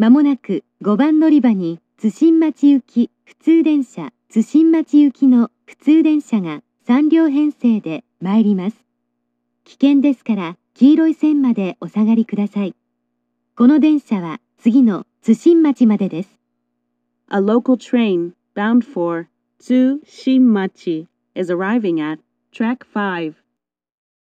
まもなく5番乗り場に津新町行き普通電車津新町行きの普通電車が3両編成で参ります。危険ですから黄色い線までお下がりください。この電車は次の津新町までです。A local train bound for 津新町 is arriving at track 5.